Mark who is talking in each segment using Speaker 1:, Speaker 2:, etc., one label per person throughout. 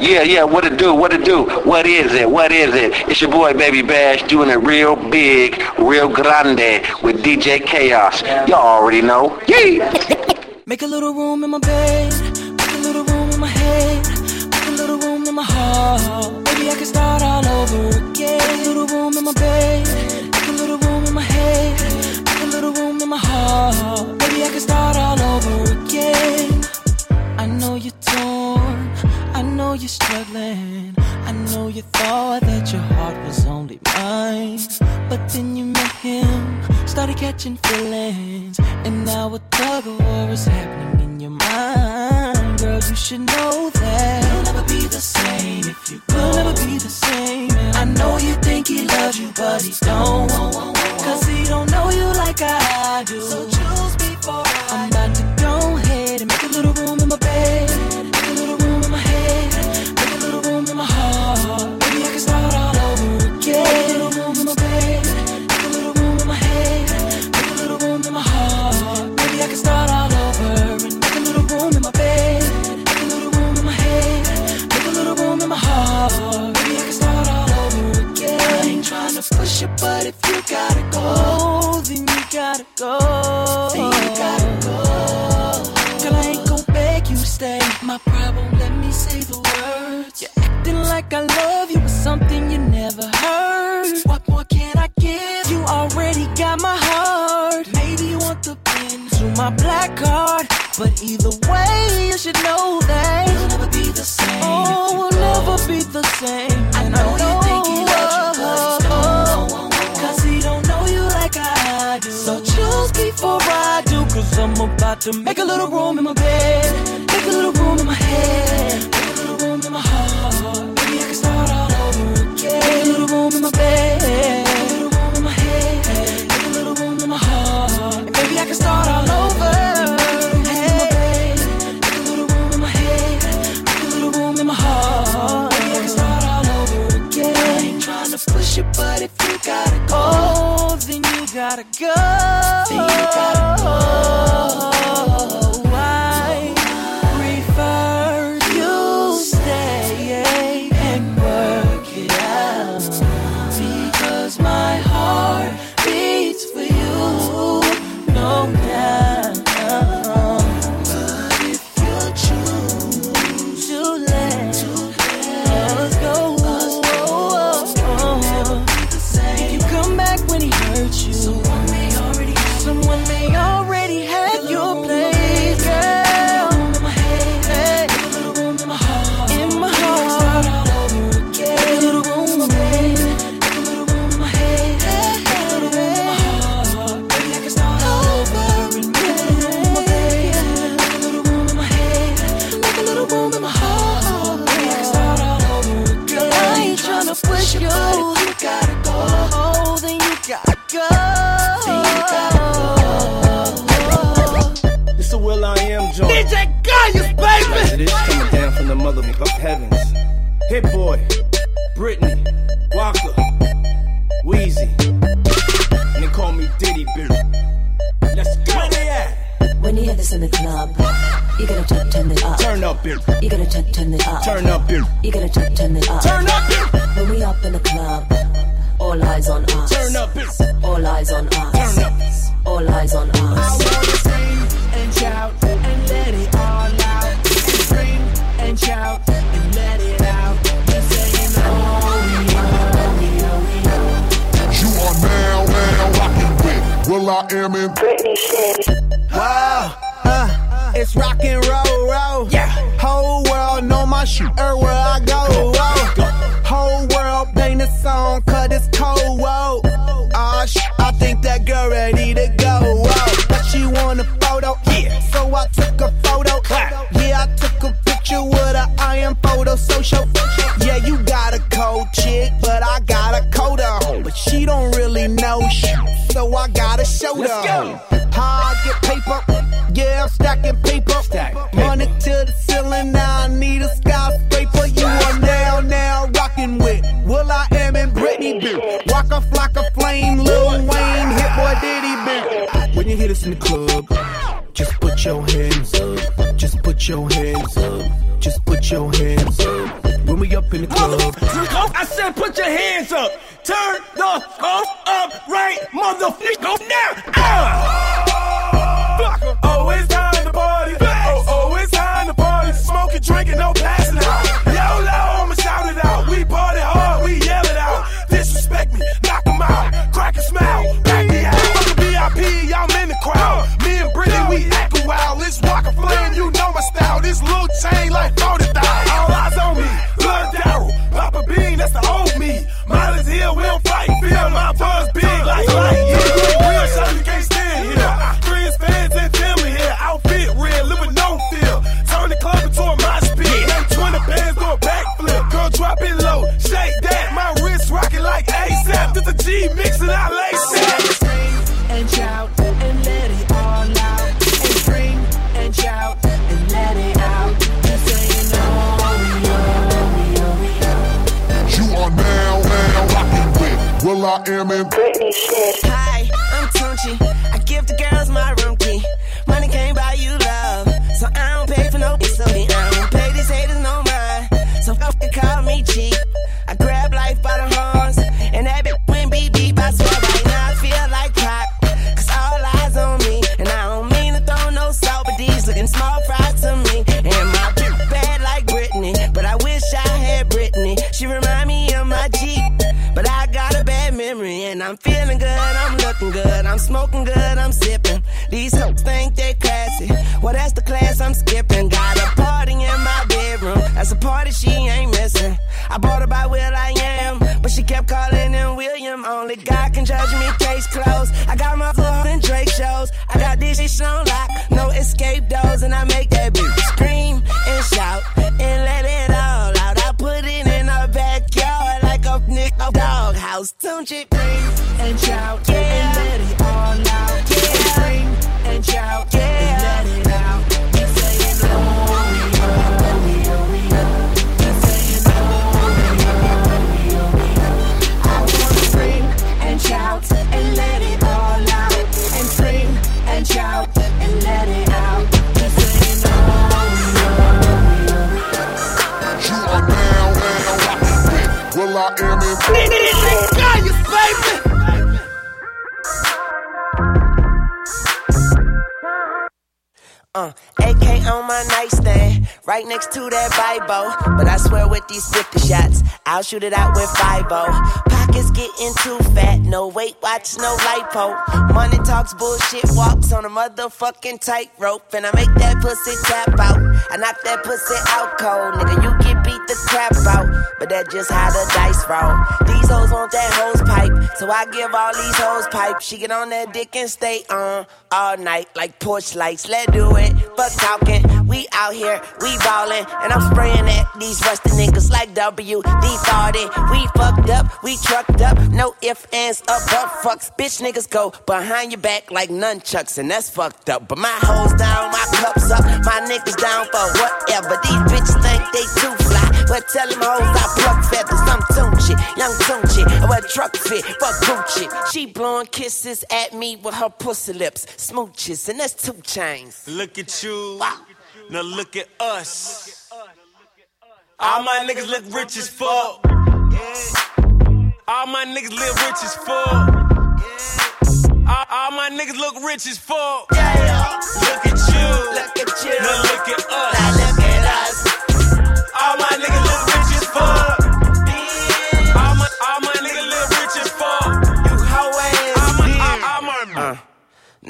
Speaker 1: Yeah, yeah, what it do, what it do, what is it, what is it? It's your boy Baby Bash doing it real big, real grande with DJ Chaos. Y'all already know. Yeah!
Speaker 2: Make a little room in my bed, make a little room in my head, make a little room in my heart. Maybe I can start all over again. Make a little room in my bed, make a little room in my head, make a little room in my heart. Maybe I can start all over again. I know I know you're struggling. I know you thought that your heart was only mine. But then you met him, started catching feelings. And now a tug of war is happening in your mind. Girl, you should know that you'll never be the same if you go. You'll never be the same. I know you think he loves you, but he don't. Cause he don't know you like I do. So choose before I'm go. Girl, I ain't gon' beg you stay. My problem, let me say the words. You're acting like I love you, but something you never heard. What more can I give? You already got my heart. Maybe you want the pin to my black card. But either way, you should know to make a little room in my bed. I
Speaker 3: Am
Speaker 4: in
Speaker 5: Wow, uh, it's rock and roll, roll. Yeah. Whole world know my shit everywhere I go. Whoa. Whole world bang the song, cause it's cold, whoa. Ah, sh- I think that girl ready to go, whoa. But she want a photo, yeah. So I took a photo, yeah. I took a picture with a I am photo social. Yeah, you got a cold chick, gotta show them. How I get paper, yeah, I'm stacking paper. Stack Money to the ceiling, now I need a skyscraper. You are now, now rocking with Will I Am and Britney, bitch. Walk off like a flame, Lil Wayne, hit boy Diddy, bitch.
Speaker 3: When you hear this in the club, just put your hands up. Just put your hands up. Just put your hands up.
Speaker 6: in the club.
Speaker 7: I said put your hands up. Turn the up, up right, motherfucker now. Ah! Rocking
Speaker 8: with Will I Am in
Speaker 9: Hi, I'm Tunechi. I give the girls my room key. Money can't buy you love, so I don't pay for no so I don't pay these haters no mind. So fuck they call me cheap. Closed. I got my right next to that Bible. But I swear with these 50 shots, I'll shoot it out with 5 Pockets getting too fat, no weight watch, no lipo. Money talks, bullshit walks on a motherfucking tightrope. And I make that pussy tap out. I knock that pussy out cold, nigga. You get beat the crap out, but that just how the dice roll. These hoes want that hose pipe, so I give all these hoes pipe. She get on that dick and stay on all night like porch lights. Let's do it. Fuck talking, we out here, we ballin', and I'm spraying at these rusty niggas like WD 40. We fucked up, we trucked up, no ifs, ands, up, but fucks. Bitch niggas go behind your back like nunchucks, and that's fucked up. But my hoes down, my cups up, my niggas down for whatever. These bitches think they too fly. But tell them hoes I pluck feathers, I'm Tunechi, young Tunechi. I wear Trukfit, fuck Gucci. She blowing kisses at me with her pussy lips, smooches, and that's two chains.
Speaker 7: Look at you. Now look at us. All my niggas look rich as fuck. All my niggas live rich as fuck. All, all my niggas look rich as fuck. Look at you.
Speaker 9: look at you.
Speaker 7: Now look at us.
Speaker 9: Now look at us.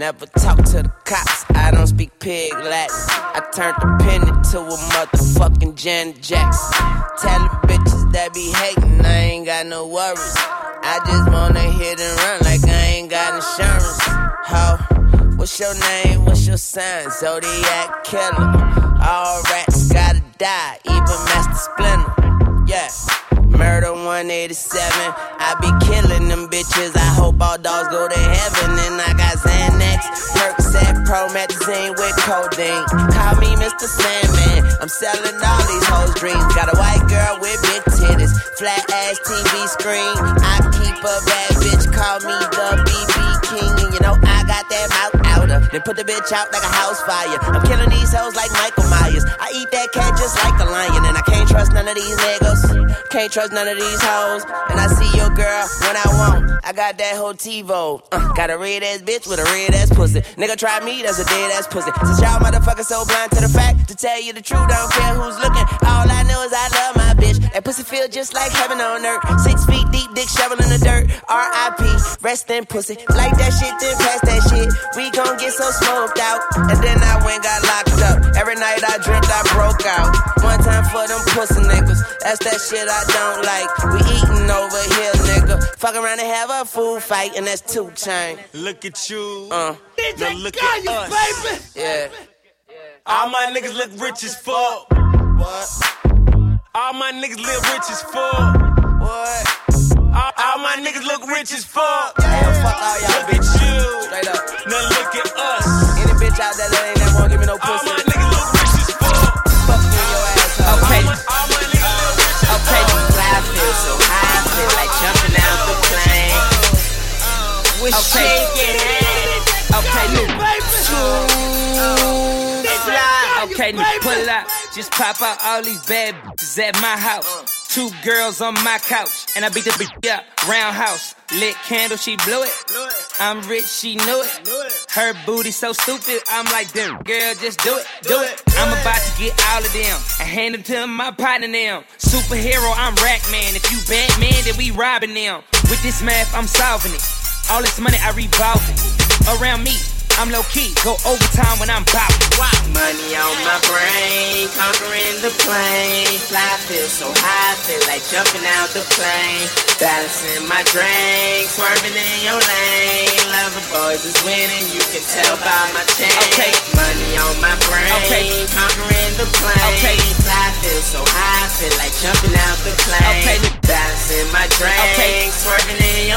Speaker 9: Never talk to the cops, I don't speak pig Latin. I turned the pen into a motherfucking Janet Jackson. Tell the bitches that be hating, I ain't got no worries. I just wanna hit and run like I ain't got insurance. Ho, what's your name? What's your sign? Zodiac killer. All rats gotta die, even Master Splinter. Yeah. Murder 187. I be killing them bitches. I hope all dogs go to heaven. And I got Xanax, Percocet, Promethazine with codeine. Call me Mr. Sandman. I'm selling all these hoes' dreams. Got a white girl with big titties, flat ass TV screen. I keep a bad bitch. Call me the BB King. And you know I got that mouth outer. Then put the bitch out like a house fire. I'm killing these hoes like Michael Myers. I eat that cat just like a lion. And I can't trust none of these niggas. Can't trust none of these hoes. And I see your girl when I want. I got that whole TiVo. Uh, got a red ass bitch with a red ass pussy. Nigga try me, that's a dead ass pussy. Since y'all motherfuckers so blind to the fact, to tell you the truth, I don't care who's looking. All I know is I love my bitch. That pussy feel just like heaven on earth. Six feet deep, dick shovel in the dirt. R.I.P. Rest in pussy. Like that shit, then pass that shit. We gon' get so smoked out. And then I went got locked up. Every night I dreamt I broke out. One time for them pussy niggas. That's that shit I don't like. We eating over here, nigga. Fuck around and have a food fight, and that's two chain.
Speaker 10: Look at you.
Speaker 9: Uh,
Speaker 10: Now look at you, us.
Speaker 9: yeah.
Speaker 10: All my niggas look rich as fuck.
Speaker 9: What?
Speaker 10: All my niggas live rich as fuck.
Speaker 9: What?
Speaker 10: My niggas look rich as fuck.
Speaker 9: Hell, fuck all y'all
Speaker 10: Look at you.
Speaker 9: Straight up.
Speaker 10: Now look at us.
Speaker 9: Any bitch out there that ain't never won't give me no pussy.
Speaker 10: All my niggas look rich as fuck.
Speaker 9: Fuck you in your asshole.
Speaker 4: Okay,
Speaker 10: All my, all my niggas live rich as
Speaker 4: okay. I feel so high, I feel like jumping out the plane. Oh. We're shaking it. Okay,
Speaker 11: Okay, now pull up. Just pop out all these bad bitches at my house. Two girls on my couch, and I beat the bitch up. Roundhouse, lit candle, she blew it. I'm rich, she knew it. Her booty so stupid, I'm like, damn, girl, just do it, do it. I'm about to get all of them and hand them to my partner now. Superhero, I'm Rackman. If you Batman, then we robbing them. With this math, I'm solving it. All this money, I revolve it. Around me, I'm low key, go overtime when I'm bopping.
Speaker 4: Money on my brain, conquering the plane. Fly feel so high, feel like jumping out the plane. Balancing my drink, swerving in your lane. Lover boys is winning, you can tell by my chain.
Speaker 11: Okay.
Speaker 4: Money on my brain,
Speaker 11: Okay.
Speaker 4: conquering the plane.
Speaker 11: Okay.
Speaker 4: Fly feel so high, feel like jumping out the plane.
Speaker 11: Okay.
Speaker 4: Balancing my drink,
Speaker 11: Okay.
Speaker 4: swerving in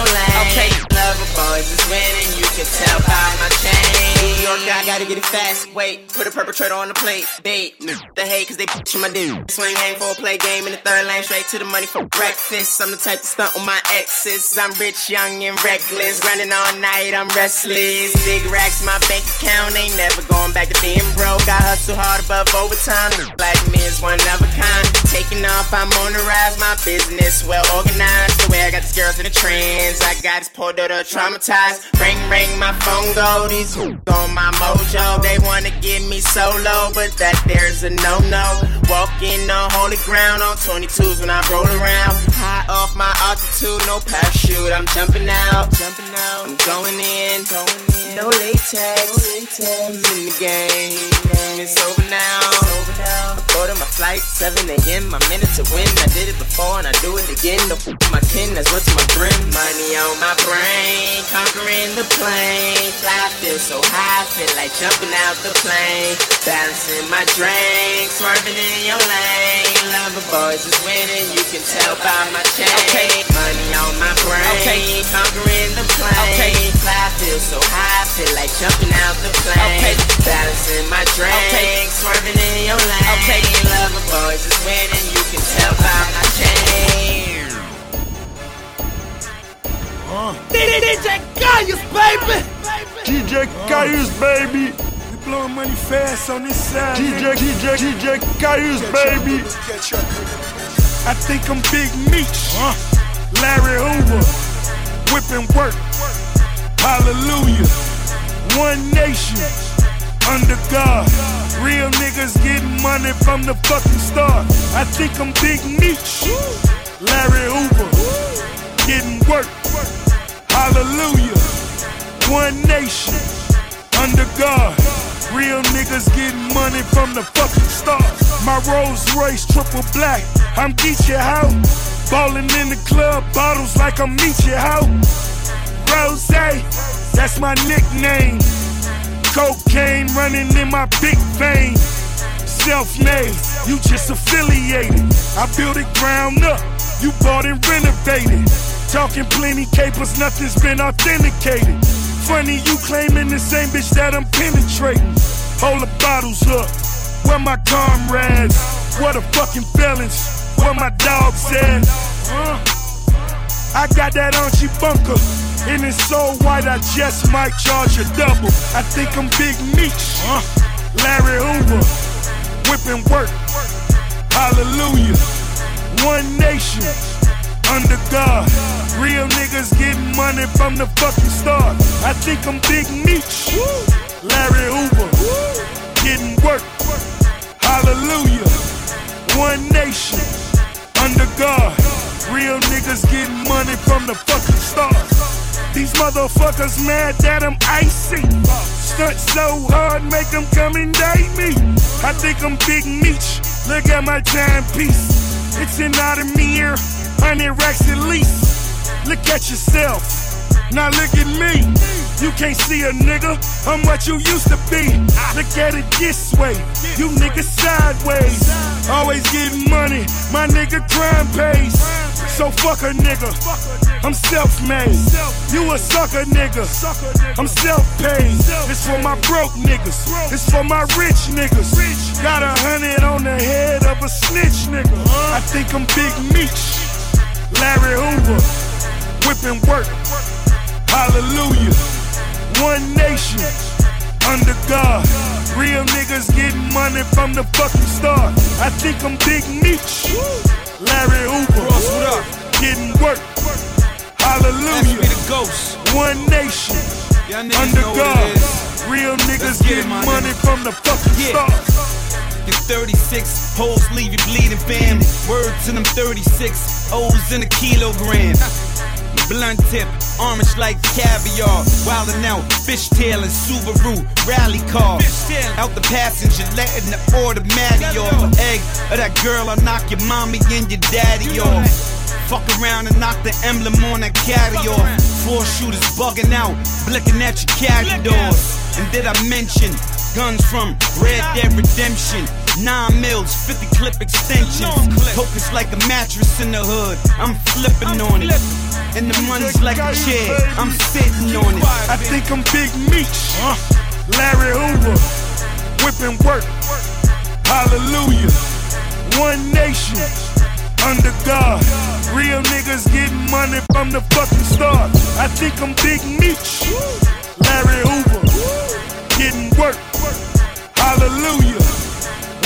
Speaker 12: gotta get it fast. Wait, put a perpetrator on the plate. Bait, the hate cause they bitch my dude. Swing hang for a play game in the third lane, straight to the money for breakfast. I'm the type to stunt on my exes. I'm rich, young, and reckless. Grinding all night, I'm restless. Big racks, my bank account ain't never going back to being broke. I hustle hard above overtime. Black me is one of a kind. Taking off, I'm on the rise. My business well organized. The way I got these girls in the trends. I got this poor daughter traumatized. Ring, ring, my phone go. These on my They wanna get me solo, but that there's a no no. Walking on holy ground on 22s when I roll around. High off my altitude, no parachute. I'm jumping out, jumping out. I'm going in, going in. No latex, no latex. in the game. It's over now. over now. I boarded my flight 7 a.m. My minute to win. I did it before and I do it again. No f- my kin, that's what's my brim. Money on my brain, conquering the plane. Fly feel so high, feel like jumping out the plane. Balancing my drink, swerving in your lane. Lover boys is winning, you can tell by my chain.
Speaker 11: Okay.
Speaker 12: Money on my brain,
Speaker 11: Okay.
Speaker 12: conquering the plane.
Speaker 11: Okay.
Speaker 12: Fly feel so high, feel like jumping out the plane.
Speaker 11: Okay.
Speaker 12: Balancing my drink,
Speaker 11: Okay.
Speaker 12: swerving in your lane.
Speaker 11: Okay.
Speaker 12: Lover boys is winning, you can tell by my chain.
Speaker 10: DJ Gaius, baby.
Speaker 3: DJ Caius, baby.
Speaker 10: We blowing money fast on this side.
Speaker 3: DJ, DJ, DJ Caius, baby.
Speaker 10: I think I'm Big Meech. Larry Hoover. Whipping work. Hallelujah. One nation. Under God. Real niggas getting money from the fucking start. I think I'm Big Meech. Larry Hoover. Getting work. Hallelujah. One nation. Under God. Real niggas getting money from the fucking start. My Rolls Royce triple black. I'm Geechee how. Ballin' in the club, bottles like I'm Meechee how. Rose, that's my nickname. Cocaine running in my big vein. Self-made, you just affiliated. I built it ground up, you bought and renovated. Talking plenty capers, nothing's been authenticated. Funny you claiming the same bitch that I'm penetrating. Hold the bottles up, where my comrades? What a fucking felons, where my dogs at? Huh? I got that Archie bunker. And it's so white, I just might charge a double. I think I'm Big Meech. Larry Hoover. Whipping work. Hallelujah. One nation, under God. Real niggas getting money from the fucking start. I think I'm Big Meech, Larry Hoover, getting work. Hallelujah. One nation, under God. Real niggas getting money from the fucking start. These motherfuckers mad that I'm icy. Stunt so hard, make them come and date me. I think I'm Big Meech. Look at my timepiece. It's an Audemar, 100 racks at least. Look at yourself. Now look at me. You can't see a nigga. I'm what you used to be. Look at it this way. You niggas sideways. Always getting money. My nigga crime pays. So fuck a nigga. I'm self-made. You a sucker nigga. I'm self-paid. It's for my broke niggas. It's for my rich niggas. Got a hundred on the head of a snitch nigga. I think I'm Big Meech. Larry Hoover. Whipping work. Hallelujah. One nation. Under God. Real niggas getting money from the fucking start. I think I'm Big Meech. Larry Hoover.
Speaker 8: Ross, what up?
Speaker 10: Getting work. Hallelujah.
Speaker 8: Be the ghost.
Speaker 10: One nation. Under God. Real niggas
Speaker 8: get
Speaker 10: getting money
Speaker 8: nigga.
Speaker 10: from the fucking
Speaker 8: Yeah.
Speaker 10: start.
Speaker 8: Your 36 hoes leave you bleeding, fam. Word to them 36 O's in a kilogram. Blunt tip, orange like caviar. Wildin' out, fishtail and Subaru rally car. Out the passenger, letting the automatic off. Egg of that girl, I knock your mommy and your daddy off. Fuck around and knock the emblem on that carry off. Four shooters bugging out, blicking at your caddy doors. And did I mention guns from Red Dead Redemption? Nine mils, 50 clip extensions. Hope it's like a mattress in the hood. I'm flipping on it. And the money's like a chair. I'm sitting on it.
Speaker 10: I think I'm Big Meech. Larry Hoover. Whipping work. Hallelujah. One nation. Under God. Real niggas getting money from the fucking start. I think I'm Big Meech. Larry Hoover. Getting work. Hallelujah.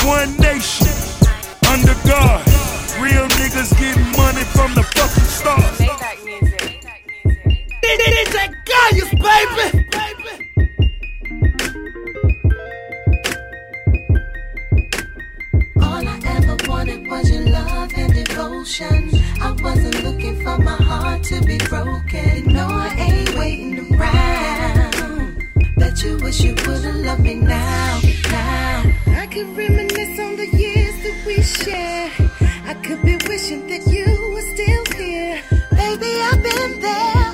Speaker 10: One nation. Under God. Real niggas getting money from the fucking start.
Speaker 13: Maybach music.
Speaker 14: DJ Gaius, baby!
Speaker 15: All I ever wanted was your love and devotion. I wasn't looking for my heart to be broken. No, I ain't waiting around. Bet you wish you would've loved me now, now.
Speaker 16: I could reminisce on the years that we shared. I could be wishing that you were still here.
Speaker 15: Baby, I've been there,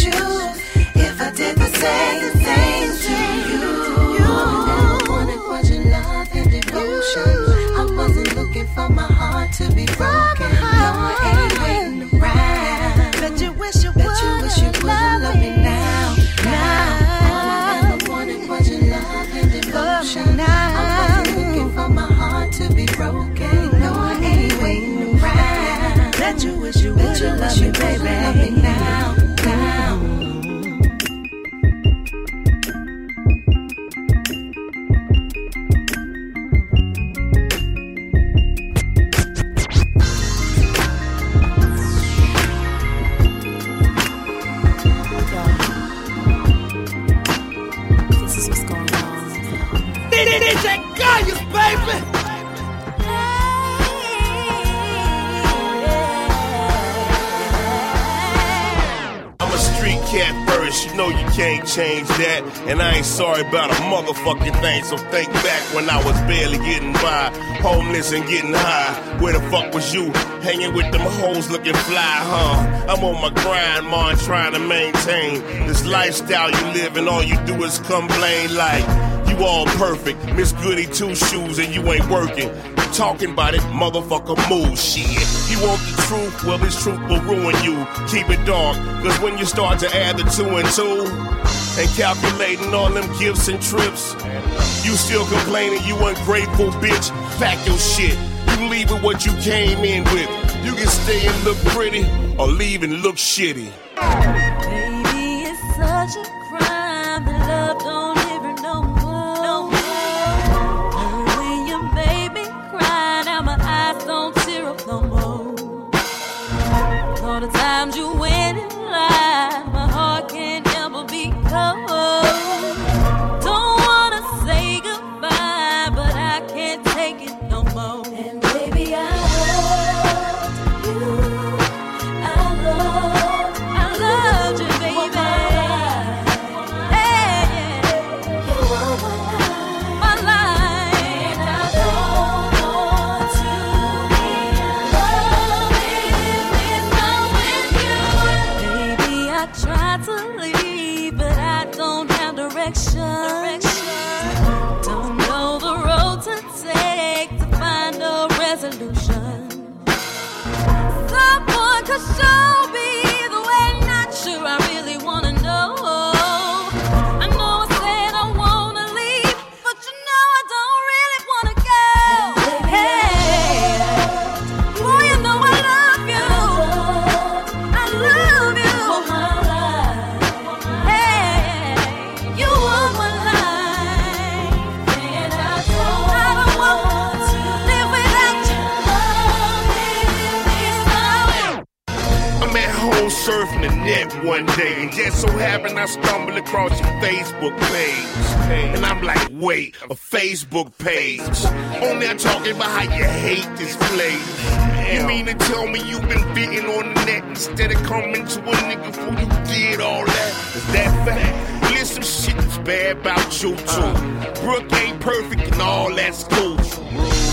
Speaker 15: mile
Speaker 17: So think back when I was barely getting by, homeless and getting high. Where the fuck was you? Hanging with them hoes looking fly, huh? I'm on my grind, man, trying to maintain this lifestyle you live, and all you do is complain like you all perfect. Miss Goody two shoes and you ain't working. Talking about it, motherfucker, move shit. You want the truth? Well, this truth will ruin you. Keep it dark, cause when you start to add the two and two and calculating all them gifts and trips, you still complaining you ungrateful bitch. Pack your shit. You leave what you came in with. You can stay and look pretty or leave and look shitty.
Speaker 18: Baby, it's such a
Speaker 17: one day, and just so happened I stumbled across your Facebook page. And I'm like, wait, a Facebook page. On there talking about how you hate this place. You mean to tell me you've been beating on the net instead of coming to a nigga before you did all that? Is that fact? Some shit that's bad about you too. Uh. Brooke ain't perfect and all that's cool.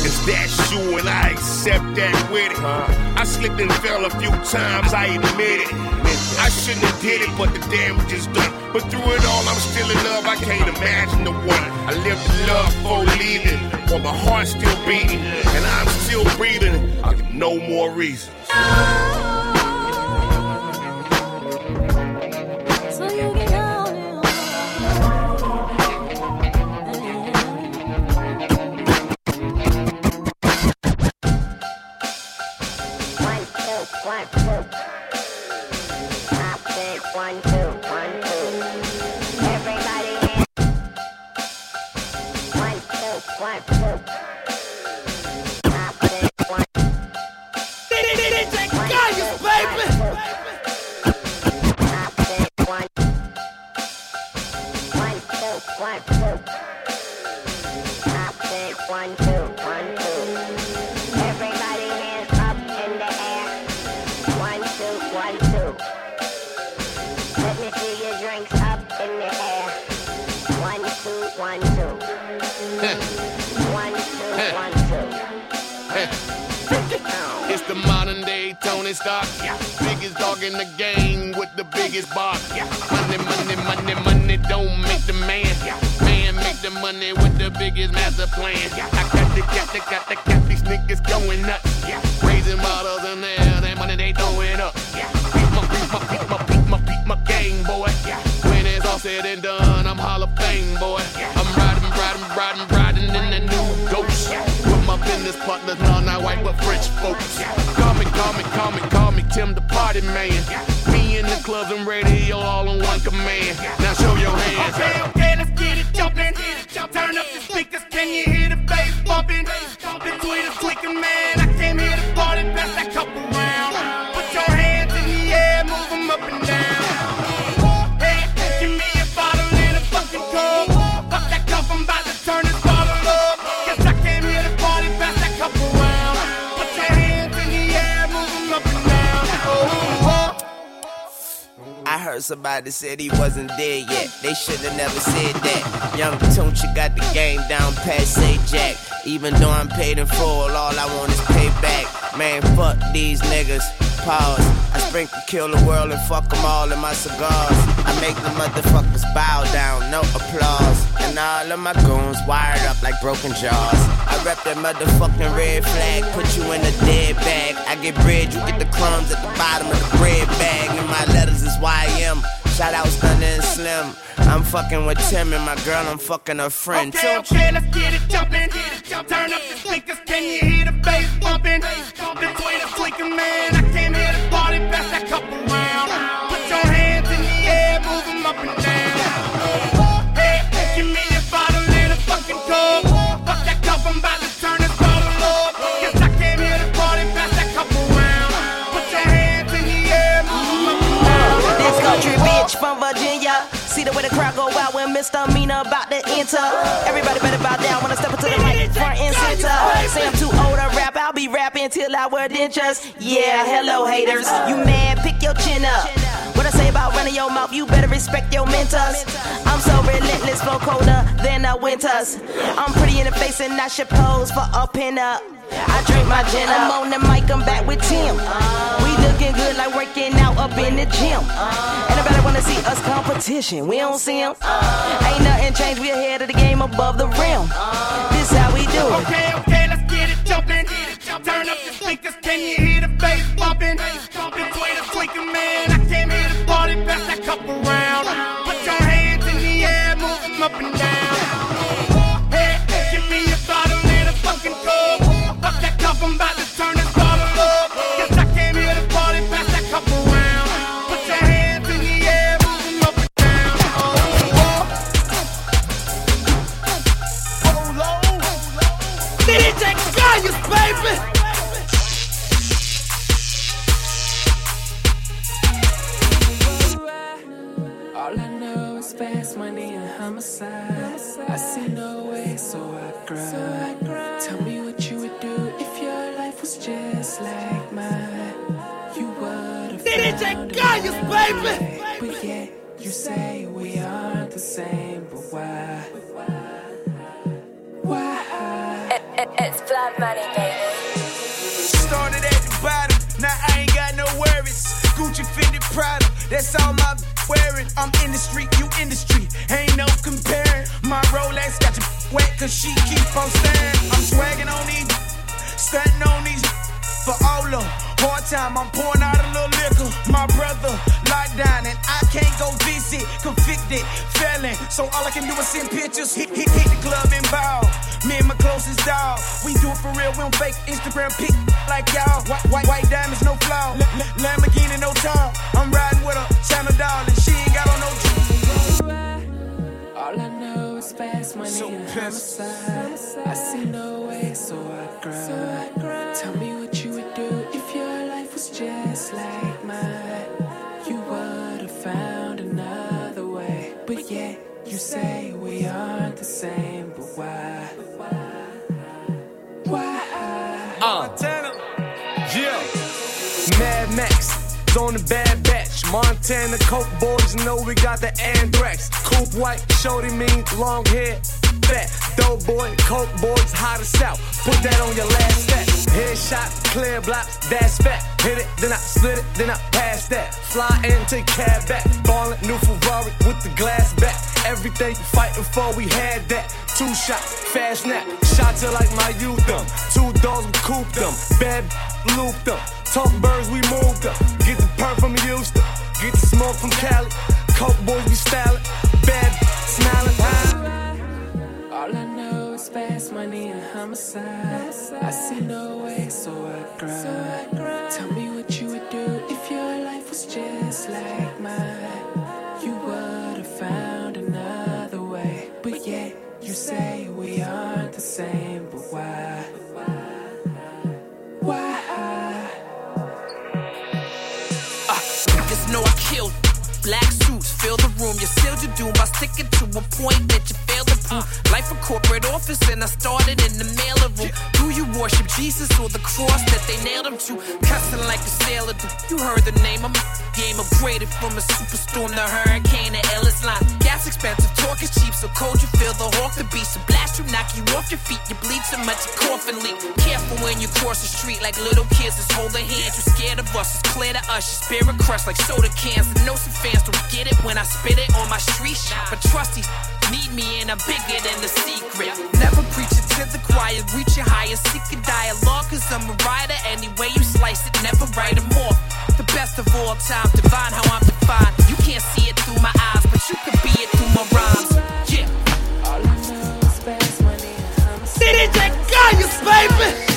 Speaker 17: Is that you and I accept that with it? I slipped and fell a few times, I admit it. I shouldn't have did it, but the damage is done. But through it all, I'm still in love. I can't imagine the one I lived in love for leaving, while my heart's still beating and I'm still breathing. I got no more reasons.
Speaker 19: But French folks. Call me, call me, Tim the Party Man. Me in the clubs and radio all in one command. Now show your hands.
Speaker 20: Okay, okay, let's get it jumping. Turn up the speakers, can you hear the bass bumping? The tweeters clicking, man.
Speaker 9: Heard somebody said he wasn't dead yet. They should have never said that. Young Tunechi got the game down past say Jack. Even though I'm paid in full, all I want is payback. Man, fuck these niggas. Pause. I sprinkle, kill the world, and fuck them all in my cigars. I make the motherfuckers bow down, no applause. And all of my goons wired up like broken jaws. I rep that motherfucking red flag, put you in a dead bag. I get bread, you get the crumbs at the bottom of the bread bag. And my letters is YM. Shout out Stunner and Slim. I'm fucking with Tim and my girl, I'm fucking her friend.
Speaker 20: Okay, okay, let's get it jumping. Turn up the speakers, can you hear the bass bumping? Between the tweaking man, I came here to
Speaker 9: Virginia. See the way the crowd go wild when Misdemeanor about to enter. Everybody better bow down when I step into the mic, front and center. Say I'm too old to rap, I'll be rapping till I wear dentures. Yeah, hello haters. You mad? Pick your chin up. What I say about running your mouth, you better respect your mentors. I'm so relentless, flow colder than the winters. I'm pretty in the face and I should pose for a pin up. I drink my gin up. I'm on the mic, I'm back with Tim. Looking good like working out up in the gym. Anybody wanna see us competition? We don't see see 'em. Ain't nothing changed, we ahead of the game above the rim. This how we do it.
Speaker 20: Okay, okay, let's get it jumping. Turn up the speakers, can you hear the bass bumping?
Speaker 14: DJ Gaius,
Speaker 21: another
Speaker 14: baby!
Speaker 21: But yet you say we aren't the same, but why? Why?
Speaker 22: It's blood money, baby.
Speaker 23: Started at the bottom, now I ain't got no worries. Gucci Fendi Prada, that's all my wearing. I'm in the street, you in the street, ain't no comparing. My Rolex got you wet cause she keep on staring. I'm swagging on these, stunting on these for all the hard time. I'm pouring out a little liquor. My brother locked down and I can't go visit. Convicted felon, so all I can do is send pictures. Hit, hit, hit the club and bow. Me and my closest dog, we do it for real. We don't fake Instagram pic like y'all. White, white, white diamonds, no flaw. L- L- Lamborghini, no top. I'm riding with a China doll and she ain't got on no.
Speaker 21: All I know is fast money and homicide. I see no way, so I grind. Tell me what you would do if your life was just like mine. You would have found another way. But yet you say we aren't the same, but why? Why?
Speaker 7: Uh, yeah. Mad Max is on the bad batch. Montana Coke boys know we got the anthrax. Coupe white, shorty mean, long hair, fat. Dope boy, Coke boys, hot as out. Put that on your last step. Headshot, clear blocks, that's fat. Hit it, then I split it, then I pass that. Fly in, take cab back. Ballin' new Ferrari with the glass back. Everything you fighting for, we had that. Two shots, fast snap. Shot till like my youth them. Two dogs, we cooped them. Bad looped them. Talk birds, we moved them. Get the perk from Houston. Get the smoke from Cali. Coke boys, we stylin'. Bad smiling.
Speaker 21: All I know is fast money and homicide. I see no way, so I grind. Tell me what you would do if your life was just like mine. You would have found another way. But yet you say we aren't the same, but? Why?
Speaker 24: Black suits fill the room. You sealed your doom by sticking to a point that you failed to prove. Life a corporate office, and I started in the mailer room. Do you worship Jesus or the cross that they nailed him to? Cussing like a sailor do. You heard the name game upgraded from a superstorm to hurricane to Ellis line. Gas expensive, torque is cheap, so cold you feel the hawk the beast. So blast you knock you off your feet, you bleed so much you cough and leak. Careful when you cross the street like little kids, just hold their hands. You scared of us, it's clear to us. Your spirit crushed like soda cans. The know some fans don't get it when I spit it on my street shop. But trust these need me and I'm bigger than the secret. Never preaching to the choir, reaching higher, seeking dialogue. Cause I'm a writer anyway you slice it, never write a more of all time, divine how I'm defined. You can't see it through my eyes, but you can be it through my rhymes.
Speaker 25: Yeah. All I know is money. CDJ Gaius, baby!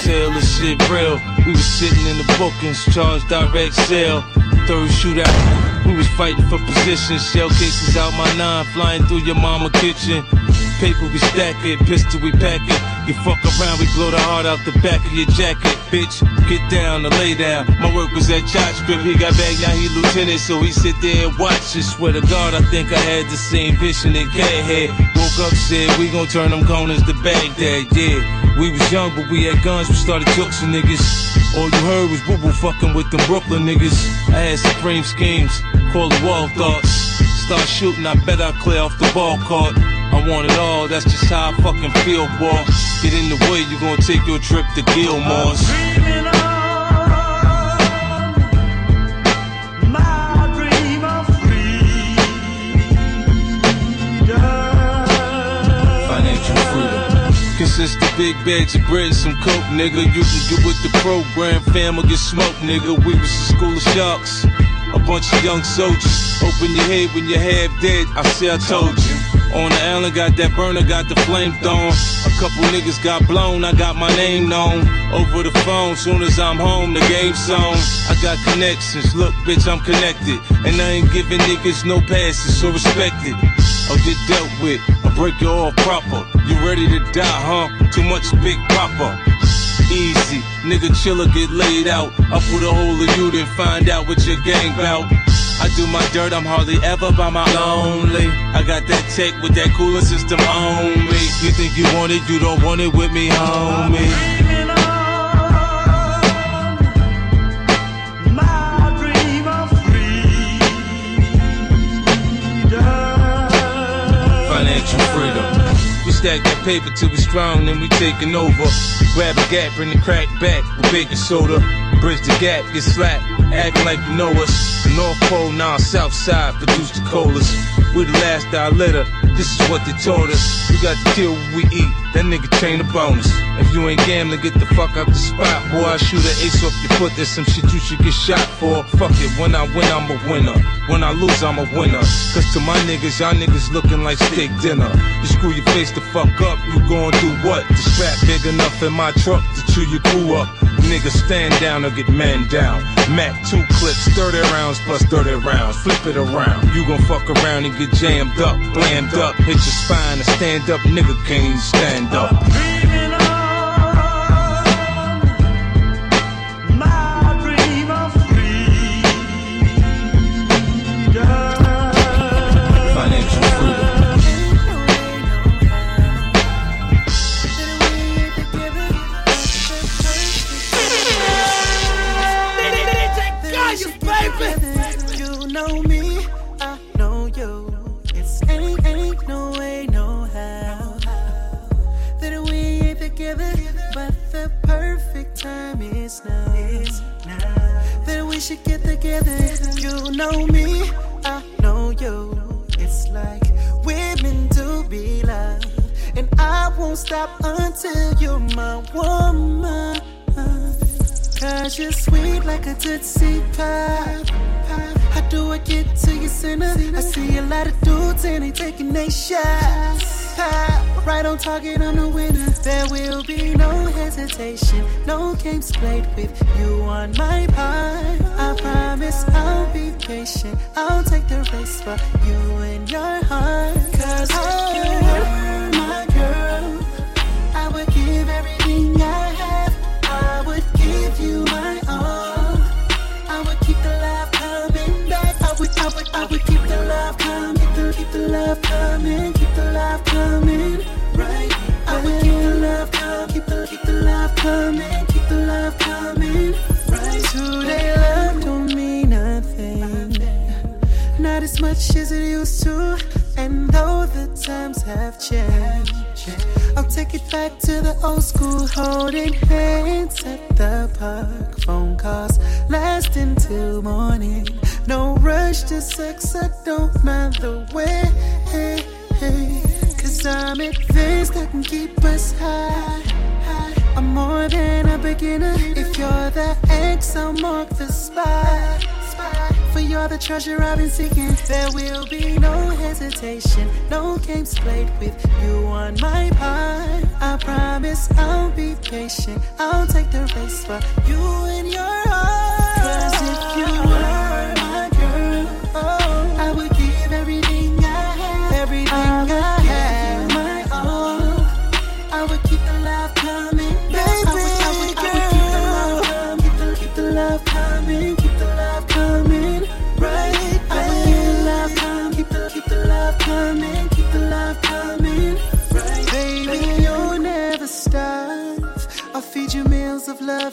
Speaker 26: tell this shit real. We was sitting in the bookings, charged direct sale. Third shootout, we was fighting for position. Shell cases out my nine, flying through your mama kitchen. Paper we stack it, pistol we pack it. You fuck around, we blow the heart out the back of your jacket. Bitch, get down or lay down. My work was at Josh Grip, he got back, now he lieutenant, so he sit there and watch it. Swear to God, I think I had the same vision in Cathead. Woke up, said, we gon' turn them corners to Baghdad, yeah. We was young, but we had guns, we started jokesing niggas. All you heard was boo boo fucking with them Brooklyn niggas. I had supreme schemes, call it wall thoughts. Start shooting, I bet I clear off the ball court. I want it all, that's just how I fucking feel, boy. Get in the way, you gonna take your trip to Gilmore's. Consists of big bags of bread and some coke, nigga. You can get with the program, fam, or get smoked, nigga. We was a school of sharks, a bunch of young soldiers. Open your head when you're half dead. I say I told you. On the island, got that burner, got the flame thrown. A couple niggas got blown, I got my name known. Over the phone, soon as I'm home, the game's on. I got connections, look, bitch, I'm connected. And I ain't giving niggas no passes, so respect it. I'll get dealt with, break you off proper. You ready to die, huh? Too much big papa. Easy, nigga chiller get laid out. I put a hole in you, then find out what your gang bout. I do my dirt, I'm hardly ever by my lonely. I got that tech with that cooling system on me. You think you want it, you don't want it with me, homie. Stack that paper till we strong, then we taking over. Grab a gap, bring the crack back with baking soda. Bridge the gap, get slapped, acting like you know us. The North Pole, now South Side, produce the colas. We the last dollar litter, this is what they taught us. We got to kill what we eat, that nigga chain a bonus. If you ain't gambling, get the fuck out the spot, boy. I shoot an ace off your foot, there's some shit you should get shot for. Fuck it, when I win, I'm a winner. When I lose, I'm a winner. Cause to my niggas, y'all niggas looking like steak dinner. You screw your face the fuck up, you gon' do what? The strap big enough in my truck to chew your crew up. Niggas stand down or get man down. Mac 2 clips, 30 rounds plus 30 rounds. Flip it around. You gon' fuck around and get jammed up, blammed up. Hit your spine and stand up, nigga can't stand up.
Speaker 27: Stop until you're my woman. Cause you're sweet like a Tootsie Pie. How do I get to your center? I see a lot of dudes and they taking they shots. Right on target, I'm the winner. There will be no hesitation, no games played with you on my part. I promise I'll be patient. I'll take the race for you and your heart. Cause if you were my girl, I would, keep the love coming. Keep the, keep the love coming. Keep the love coming. Right. I would keep the love coming. Keep the, keep the love coming. Keep the love coming. Right. Today love don't mean nothing. Not as much as it used to. And though the times have changed, I'll take it back to the old school holding hands at the park. Phone calls lasting till morning. No rush to sex, I don't mind the way. Hey, hey. Cause I'm advanced, I can keep us high. I'm more than a beginner. If you're the X, I'll mark the spot. For you're the treasure I've been seeking. There will be no hesitation, no games played with you on my part. I promise I'll be patient. I'll take the race for you and your heart.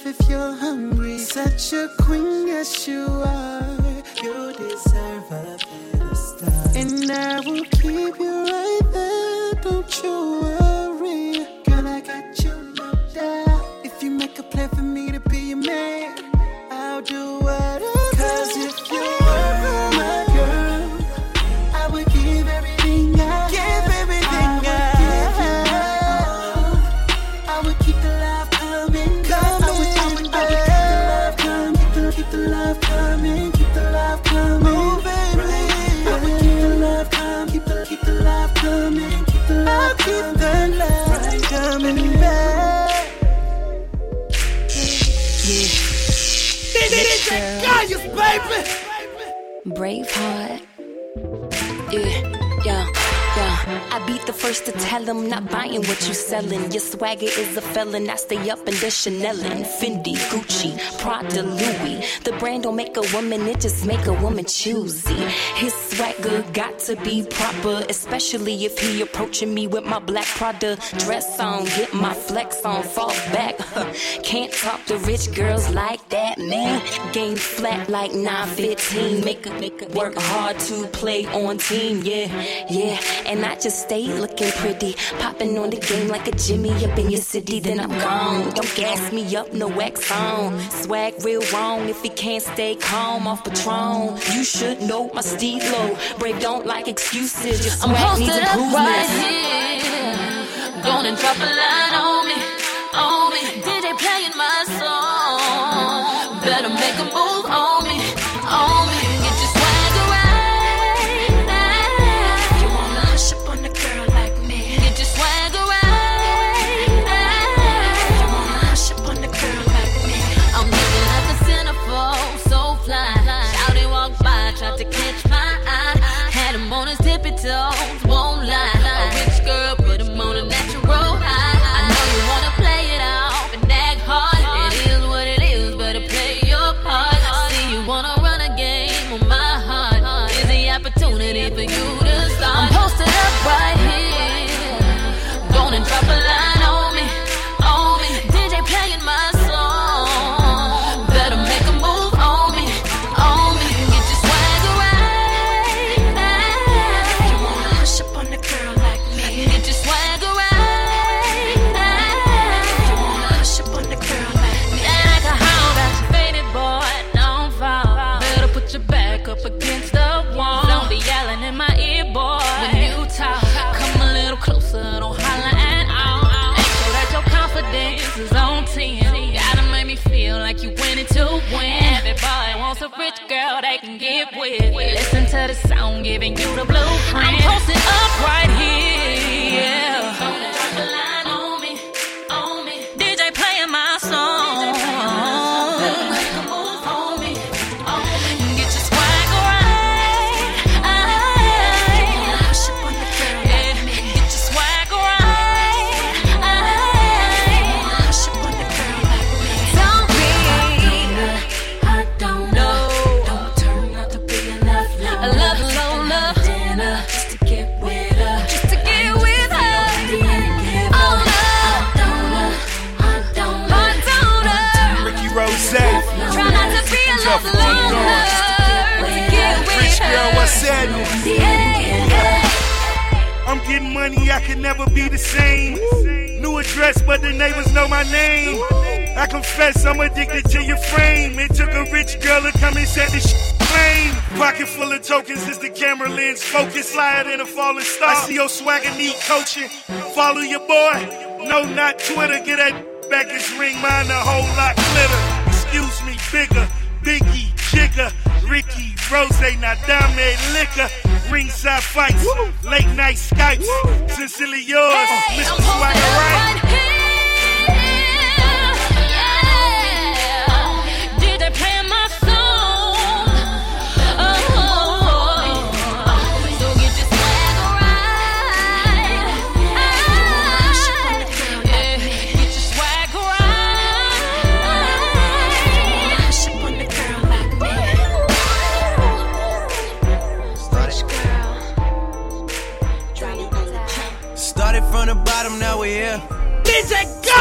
Speaker 27: if you're hungry. Such a queen
Speaker 28: as you are. You deserve a better star. And I will keep
Speaker 29: you right there, don't you worry. brave heart. tell them not buying what you selling. Your swagger is a felon. I stay up in the Chanel and Fendi, Gucci, Prada, Louis. The brand don't make a woman, it just make a woman choosy. His swagger got to be proper, especially if he approaching me with my black Prada dress on. Get my flex on, fall back. Can't talk to rich girls like that, man. Game flat like 915. Make a, make a work hard to play on team, yeah, yeah. And I just stay looking pretty pretty. Popping on the game like a Jimmy up in your city, then I'm gone. Don't gas me up, no wax on. Swag real wrong if he can't stay calm off Patron. You should know my steelo. Brave don't like excuses. Your swag
Speaker 18: I'm
Speaker 29: needs
Speaker 18: up right here. Gonna drop a line on
Speaker 10: could never be the same. New address, but the neighbors know my name. I confess I'm addicted to your frame. It took a rich girl to come and set this sh- plain. Pocket full of tokens as the camera lens focus. Slide in a falling star. I see your swagger need coaching. Follow your boy. No, not Twitter. Get that back his ring. Mine a whole lot glitter. Excuse me, bigger, biggie, jigger. Ricky, Rose, Nadame, Liquor, ringside fights, Woo. late night Skypes. Woo. Sincerely yours, hey, Mr. Swagger Right.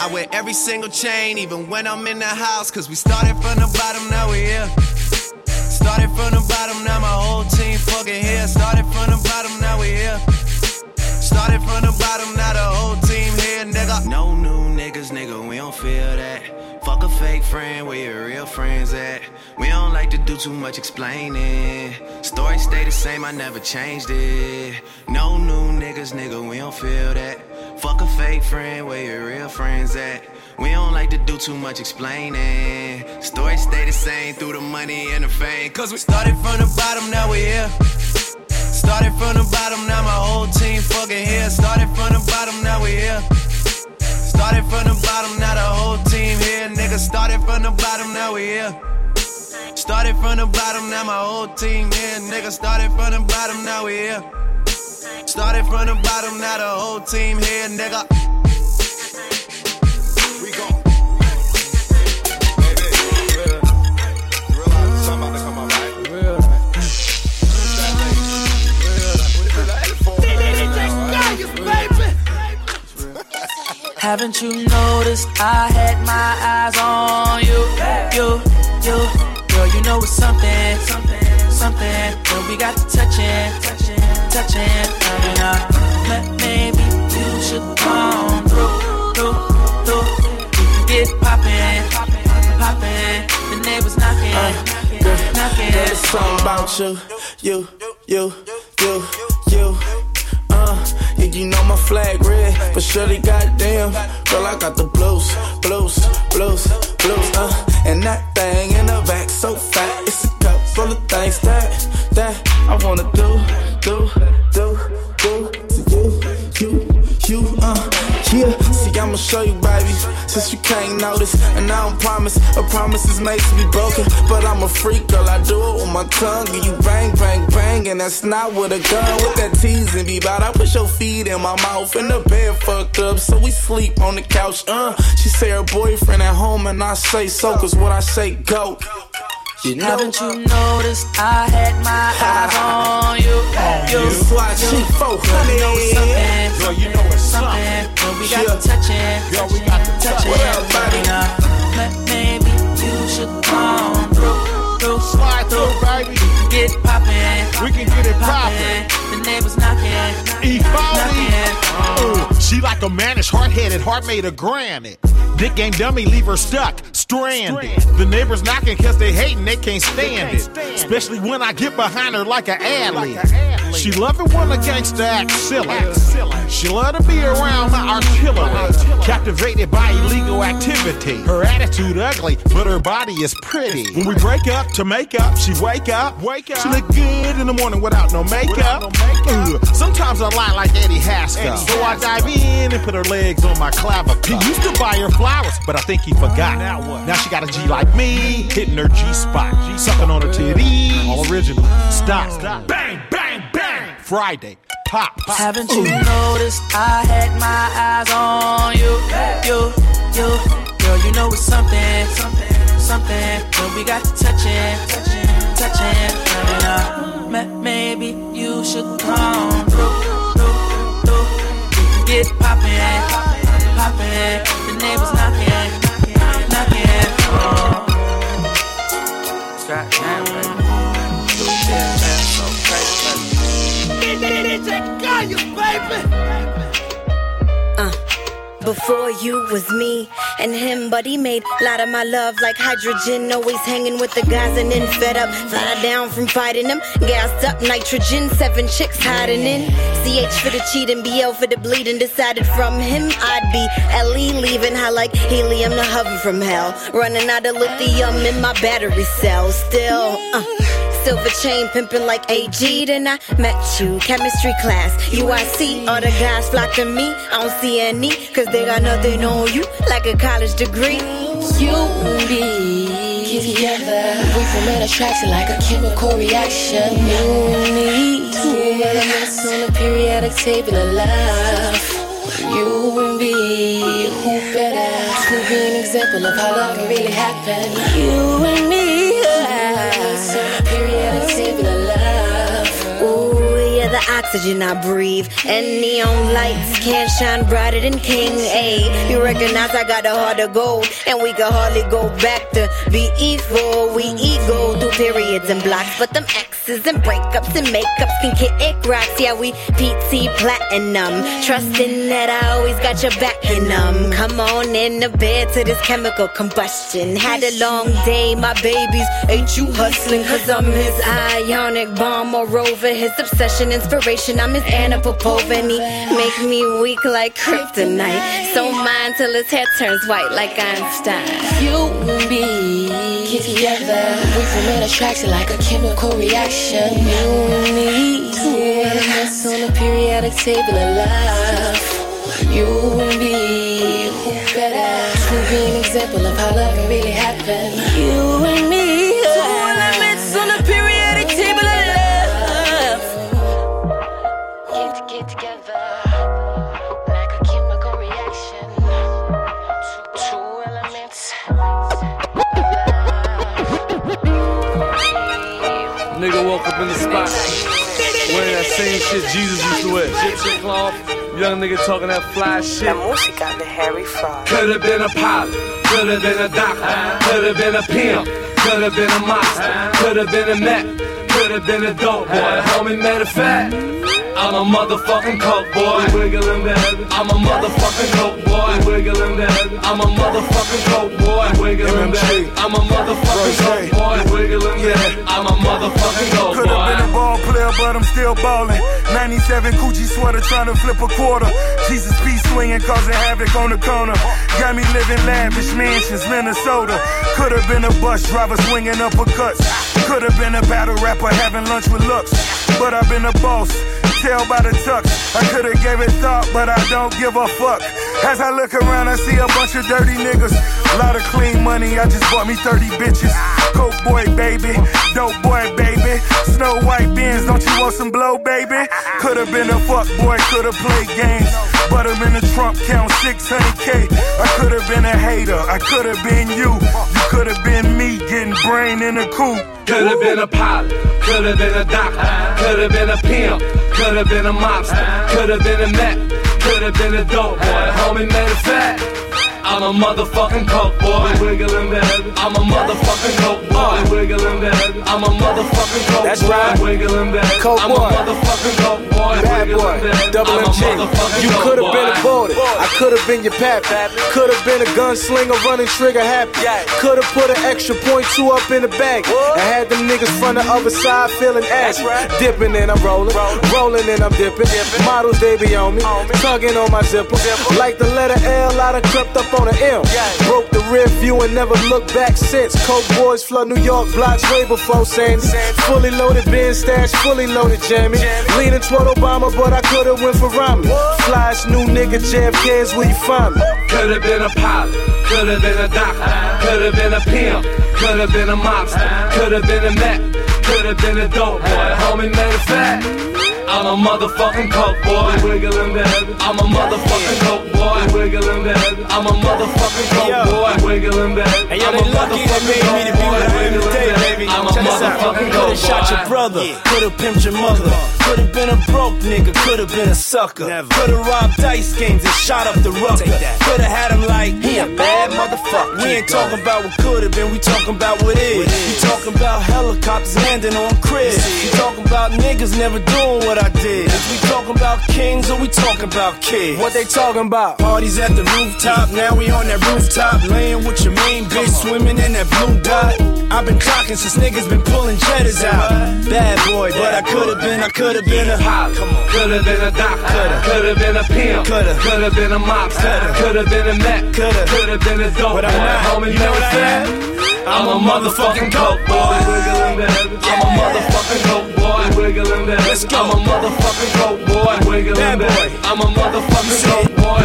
Speaker 9: I wear every single chain, even when I'm in the house. Cause we started from the bottom, now we here. Started from the bottom, now my whole team fucking here. Started from the bottom, now we here. Started from the bottom, now the whole team here, nigga. No new niggas, nigga, we don't feel that. Fuck a fake friend, where your real friends at? We don't like to do too much explaining. Story stay the same, I never changed it. No new niggas, nigga, we don't feel that. Fuck a fake friend, where your real friends at? We don't like to do too much explaining. Story stay the same through the money and the fame. Cause we started from the bottom, now we here. Started from the bottom, now my whole team fucking here. Started from the bottom, now we here. Started from the bottom, now the whole team here. Nigga, started from the bottom, now we here. Started from the bottom, now my whole team here. Nigga, started from the bottom, now we here. Started from the bottom, now the whole team here, nigga.
Speaker 2: Haven't you noticed I had my eyes on you? You, you, girl, you know it's something, something, something. When we got to touching, touching. I mean, uh, maybe you should come through, through, through. Can get poppin', poppin'. The neighbors knocking, knocking, knocking.
Speaker 7: Girl, it's something about you, you, you, you, you. Uh, yeah, you know my flag red, but surely goddamn, girl, I got the blues, blues, blues, blues. Uh, and that thing in the back so fat, it's a cup full of things that that I wanna do, do, do, do to you, you, you. Uh, yeah. See, I'ma show you, baby, since you can't notice, and I don't promise. A promise is made to be broken, but I'm a freak, girl. I do it with my tongue, and you bang, bang, bang, and that's not with a gun. With that teasing be about, I put your feet in my mouth, and the bed fucked up, so we sleep on the couch. Uh, she say her boyfriend at home, and I say so, cause what I say go. You know,
Speaker 2: Haven't you noticed I had my eyes on you? You,
Speaker 7: Why she folk,
Speaker 2: Girl, you know it's something.
Speaker 7: Girl, you know it's
Speaker 2: something. When we got to touching,
Speaker 7: Girl, we got to
Speaker 2: touching.
Speaker 7: Up, baby?
Speaker 2: Ma- Maybe you should come through, through,
Speaker 30: Slide through, baby.
Speaker 2: Get poppin'.
Speaker 30: We can get it poppin'.
Speaker 2: The neighbors knocking,
Speaker 30: Equality.
Speaker 2: knocking.
Speaker 30: Oh, She like a mannish, hard-headed, heart made of granite. Dick game dummy, leave her stuck, stranded. The neighbors knocking cause they hating, they can't stand it. Especially when I get behind her like an alley. She love it when a gangster acts silly. She love to be around my artillery. Captivated by illegal activity. Her attitude ugly, but her body is pretty. When we break up to make up, she wake up. Wake up. She look good in the morning without no makeup. Sometimes I lie like Eddie Haskell. So I dive in and put her legs on my clavicle. He used to buy her flowers, but I think he forgot. Now what? Now she got a G like me, hitting her G spot. Sucking on her titties. All original. Stop. Bang, bang, bang. Friday. Pop.
Speaker 2: Haven't you noticed I had my eyes on you? You, you, girl, you know it's something, something, something. When we got to touching, touching, touching. And, ma- maybe you should come through, through, through get poppin', poppin'. The neighbors knockin', knockin'. Oh.
Speaker 31: Goddamn, baby. Do shit fast, so crazy, baby.
Speaker 14: DJ Kanye, baby.
Speaker 32: Uh. Before you was me and him, but he made a lot of my love like hydrogen. Always hanging with the guys and then fed up. Fly down from fighting them. Gassed up nitrogen, seven chicks hiding in. CH for the cheating, BL for the bleeding. Decided from him I'd be LE leaving high like helium to hover from hell. Running out of lithium in my battery cell. Still, uh, silver chain pimping like AG. Then I met you, chemistry class, UIC. All the guys flock to me. I don't see any, cause they got nothing on you, like a college degree.
Speaker 22: You and me together. We form an attraction like a chemical reaction. You and me, two elements on the periodic table of life. You and me, who better to be an example of how love can really happen? You and me,
Speaker 32: oxygen I breathe. And neon lights can't shine brighter than King A. You recognize I got a heart of gold, and we can hardly go back to be evil. We ego through periods and blocks, but them X's and breakups and makeups can kick it rocks. Yeah, we PT platinum, trusting that I always got your back in them. Come on in the bed to this chemical combustion. Had a long day, my babies. Ain't you hustling? Cause I'm his ionic bomb or rover. His obsession, inspiration. I'm his Anna Popova, and he make me weak like kryptonite. So mine till his hair turns white like Einstein.
Speaker 22: You and me together. We form attraction like a chemical reaction. You and me, two elements on the periodic table of life. You and me, who better to be an example of how love can really happen? You and me,
Speaker 33: Nigga woke up in the spot wearing that same shit Jesus used to wear. Egyptian cloth. Young nigga talking that fly shit.
Speaker 34: música de Harry Fraud.
Speaker 33: Could've been a pilot, could've been a doctor, could've been a pimp, could've been a monster, could've been a mech, could've been a dope boy. Homie, matter of fact, I'm a motherfucking coke boy. Wiggling that. I'm a motherfucking coke boy. Wiggling that. I'm a motherfucking coke boy. Wiggling that. I'm a motherfucking coke boy. Wiggling that. I'm a motherfucking coke
Speaker 10: Could have been a ball player, but I'm still ballin'. 97 Gucci sweater trying to flip a quarter. Jesus P swinging, causing havoc on the corner. Got me living lavish mansions, Minnesota. Could have been a bus driver swinging uppercuts. Could have been a battle rapper having lunch with looks. But I've been a boss. Tell by the tux. I could have gave it thought, but I don't give a fuck. As I look around, I see a bunch of dirty niggas. A Lot of clean money, I just bought me 30 bitches. Coke boy, baby. Dope boy, baby. Snow white beans, don't you want some blow, baby? Could've been a fuck boy, could've played games. But I'm in the trunk, count 600k. I could've been a hater, I could've been you. You could've been me, getting brain in the coop.
Speaker 33: Could've been a pilot, could've been a doctor, could've been a pimp, could've been a mobster, could've been a mech, could've been a dope boy. Homie, matter of fact, I'm a motherfucking coke boy. Wiggling that. I'm a motherfucking coke boy. Wiggling that. I'm a motherfucking coke
Speaker 31: That's
Speaker 33: boy.
Speaker 31: right.
Speaker 33: Wiggling that.
Speaker 31: Coke
Speaker 33: I'm
Speaker 31: boy.
Speaker 33: a motherfucking coke boy.
Speaker 31: Bad boy, double
Speaker 33: a
Speaker 31: MG.
Speaker 33: motherfucking
Speaker 31: You could have been
Speaker 33: boy.
Speaker 31: aborted. I could have been your pappy. Could have been a gunslinger running trigger happy. Could have put an extra point two up in the bag. And had them niggas from the other side feeling ass. Dipping and I'm rolling. Rolling and I'm dipping. Models they be on me. Tugging on my zipper. Like the letter L, I done crept up on an M. Broke the rear view and never looked back since. Coke boys flood New York blocks way before Sandy. Fully loaded bin stash, fully loaded jammy. Leaning toward Obama, but I could've went for Romney. Flyest new nigga, JFK's where you find me.
Speaker 33: Could've been a pilot, could've been a doctor, could've been a pimp, could've been a mobster, could've been a mech, could've been a dope boy. Homie, matter of fact, I'm a motherfucking coke boy. Wiggling that. I'm a motherfucking coke boy. Wiggling that. I'm a motherfucking coke boy. Wiggling that.
Speaker 31: Hey, yo,
Speaker 33: I'm
Speaker 31: they lucky they made me to be
Speaker 33: coke
Speaker 31: what I am today, baby.
Speaker 33: I'm a
Speaker 31: Check this out.
Speaker 33: motherfucking
Speaker 31: Could've shot your brother, could've pimped your mother, could've been a broke nigga, could've been a sucker, could've robbed dice games and shot up the Rucker, could've had him like he a bad
Speaker 4: motherfucker. We ain't talking about what could have been, we talking about what is. We talking about helicopters landing on cribs. We talking about niggas never doing what I did. Is we talking about kings or we talking about kids? What they talking about? Parties at the rooftop, now we on that rooftop, laying with your main bitch, swimming in that blue dot. I've been clocking since niggas been pulling cheddars out. Bad boy, but I could've been, I could've been a hop.
Speaker 33: Could've been a doctor, could've been a pimp, could've been a mobster, could've been a Mac, could've been a dope
Speaker 4: But. I'm not.
Speaker 33: Homie,
Speaker 4: You know what I'm
Speaker 33: that? I'm a motherfucking coke boy. I'm a motherfucking coke boy.
Speaker 4: Let's go.
Speaker 33: I'm a motherfucking coke boy.
Speaker 4: Bad boy.
Speaker 33: I'm a motherfucking coke boy.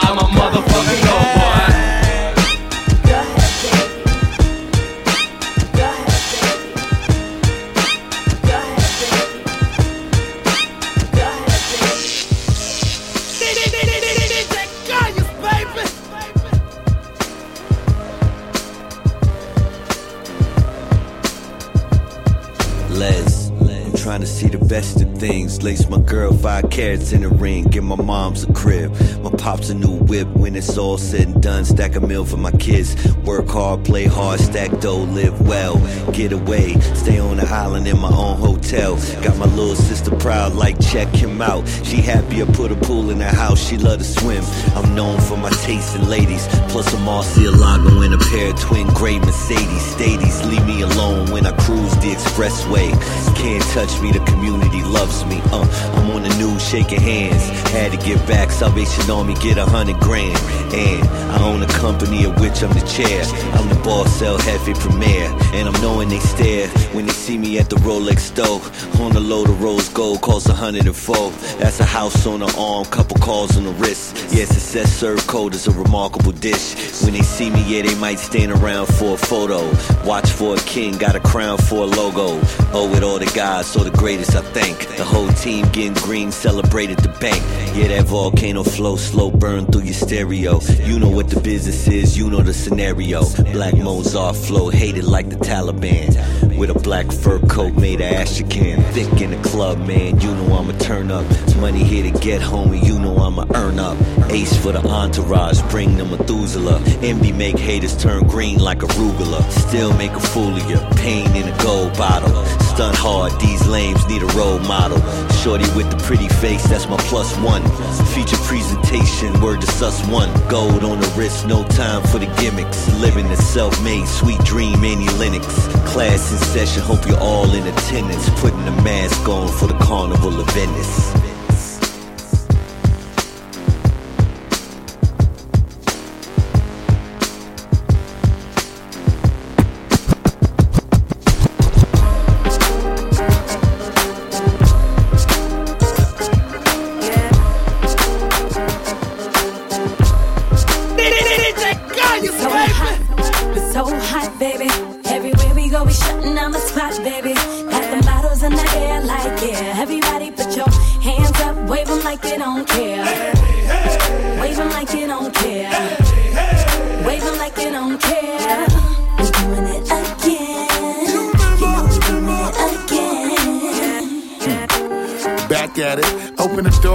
Speaker 33: I'm a motherfucking coke
Speaker 35: see the best of things. Lace my girl five carats in a ring. Give my mom's a crib. My pops a new whip. When it's all said and done, stack a meal for my kids. Work hard, play hard, stack dough, live well. Get away, stay on the island in my own hotel. Got my little sister proud, like check him out. She happy I put a pool in her house. She love to swim. I'm known for my taste in ladies. Plus a Murcielago and a pair of twin gray Mercedes. Stadies leave me alone when I cruise the expressway. Can't touch me, the community loves me. Uh, I'm on the news shaking hands. Had to get back, Salvation Army get a hundred grand. And I own a company of which I'm the chair. I'm the boss, sell Jefe Premier. And I'm knowing they stare when they see me at the Rolex store. On the load of rose gold, costs 104. That's a house on the arm, couple calls on the wrist. Yeah, success served cold is a remarkable dish. When they see me, yeah, they might stand around for a photo. Watch for a king, got a crown for a logo. Owe it all to God, so the greatest I think. The whole team getting green, celebrated the bank. Yeah, that volcano flow, slow burn through your stereo. You know what the business is, you know the scenario. Black Mozart flow, hated like the Taliban. With a black fur coat made of astrakhan. Thick in the club, man, you know I'ma turn up. Money here to get, homie, you know I'ma earn up. Ace for the entourage, bring the Methuselah. Envy make haters turn green like arugula. Still make a fool of you, pain in a gold bottle. Stunt hard, these lames need a role model. Shorty with the pretty face, that's my plus one. Feature presentation, word to sus one. Gold on the wrist, no time for the gimmicks. Living the self made, sweet dream, Annie Lennox. Class in session, hope you're all in attendance. Putting the mask on for the carnival of Venice.
Speaker 29: 'Em like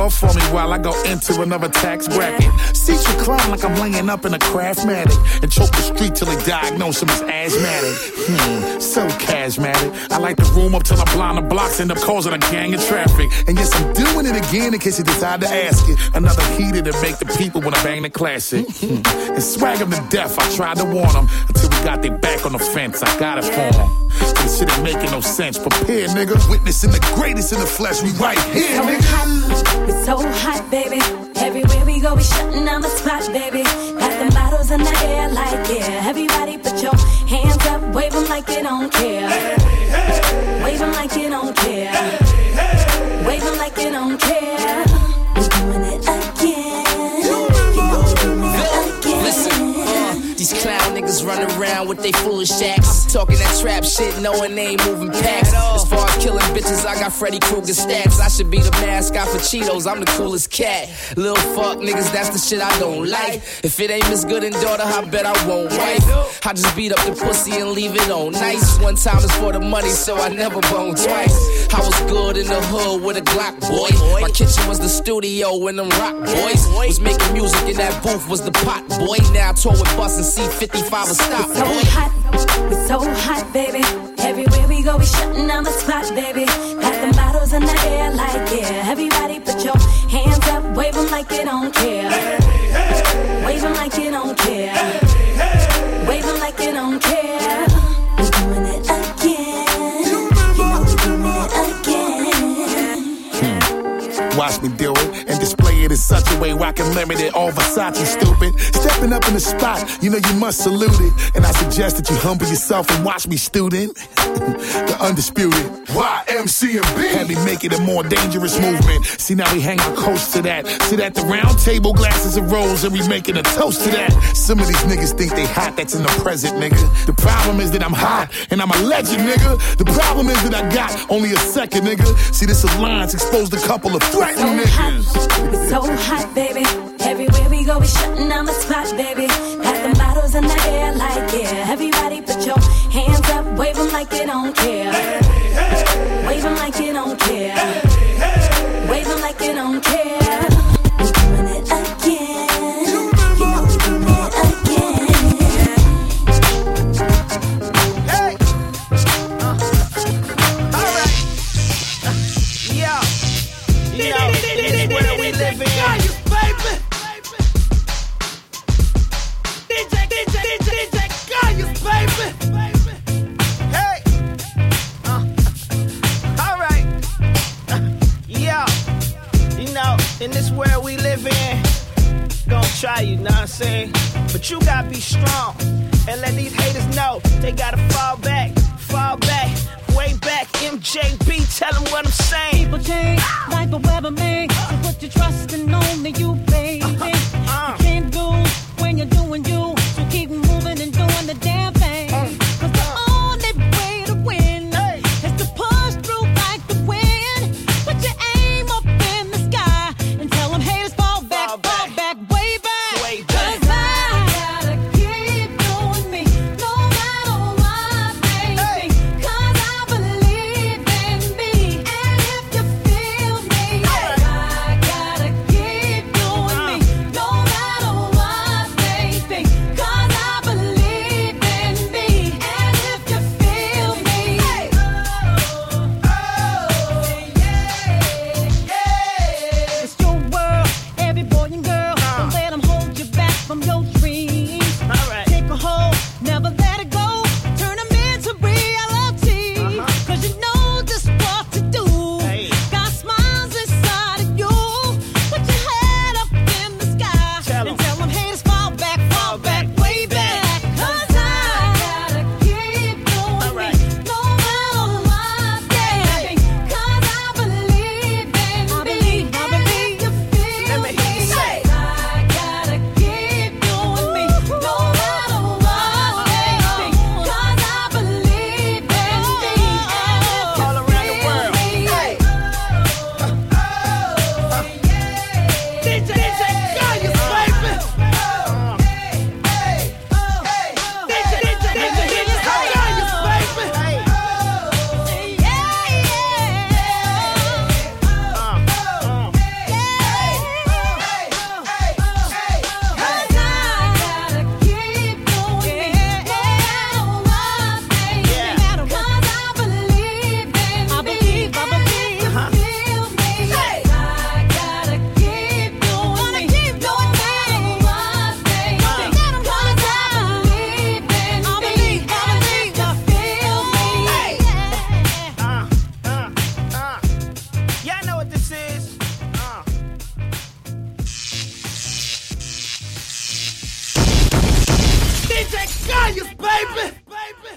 Speaker 30: For me while I go into another tax bracket. Seats recline like I'm laying up in a Craftmatic. And choke the street till they diagnose him as asthmatic. Hmm, so charismatic. I like the room up till I blind the blocks, end up causing a gang of traffic. And yes, I'm doing it again in case you decide to ask it. Another heater to make the people wanna bang the classic. Hmm, and swag them to death, I tried to warn them. Until we got their back on the fence, I got it for them. This shit ain't making no sense. Prepare, nigga. Witnessing the greatest in the flesh. We right here, nigga.
Speaker 29: So hot, baby. Everywhere we go, we shutting down the spot, baby. Got them bottles in the air, like yeah. Everybody put your hands up, wave 'em like you don't care. Wave 'em like you don't care. Wave 'em like you don't care.
Speaker 24: Run around with they foolish acts. Talking that trap shit, knowing they ain't moving packs. As far as killing bitches, I got Freddy Krueger stats. I should be the mascot for Cheetos, I'm the coolest cat. Little fuck niggas, that's the shit I don't like. If it ain't Miss Good and daughter, I bet I won't wife. I just beat up the pussy and leave it on nice. One time is for the money, so I never bone twice. I was good in the hood with a Glock boy. My kitchen was the studio when them rock boys was making music in that booth was the pot boy. Now I tour with Bus and C55 a stop
Speaker 29: So hot, we're so hot, baby. Everywhere we go, we shutting down the spot, baby. Got the bottles in the air, like yeah. Everybody put your hands up, wave like you don't care. Wave 'em like you don't care. Wave 'em like you don't care.
Speaker 31: Way where I can limit it. All Versace stupid. Stepping up in the spot, you know you must salute it. And I suggest that you humble yourself and watch me, student. the undisputed YMCMB. Had me make it a more dangerous movement. See, now we hang our coast to that. Sit at the round table, glasses of rose, and we making a toast to that. Some of these niggas think they hot, that's in the present, nigga. The problem is that I'm hot and I'm a legend, nigga. The problem is that I got only a second, nigga. See, this alliance exposed a couple of threatening niggas.
Speaker 29: We're so hot, baby. Everywhere we go, we shutting down the spot, baby. Got the bottles in the air, like yeah. Everybody put your hands up, wave 'em like you don't care. Wave 'em like you don't care. Wave 'em like you don't care.
Speaker 3: Try you, know what I'm saying? But you gotta be strong and let these haters know they gotta fall back, fall back, way back. MJB, tell them what I'm saying.
Speaker 9: People change like the weather may. So put your trust in only you,
Speaker 3: baby.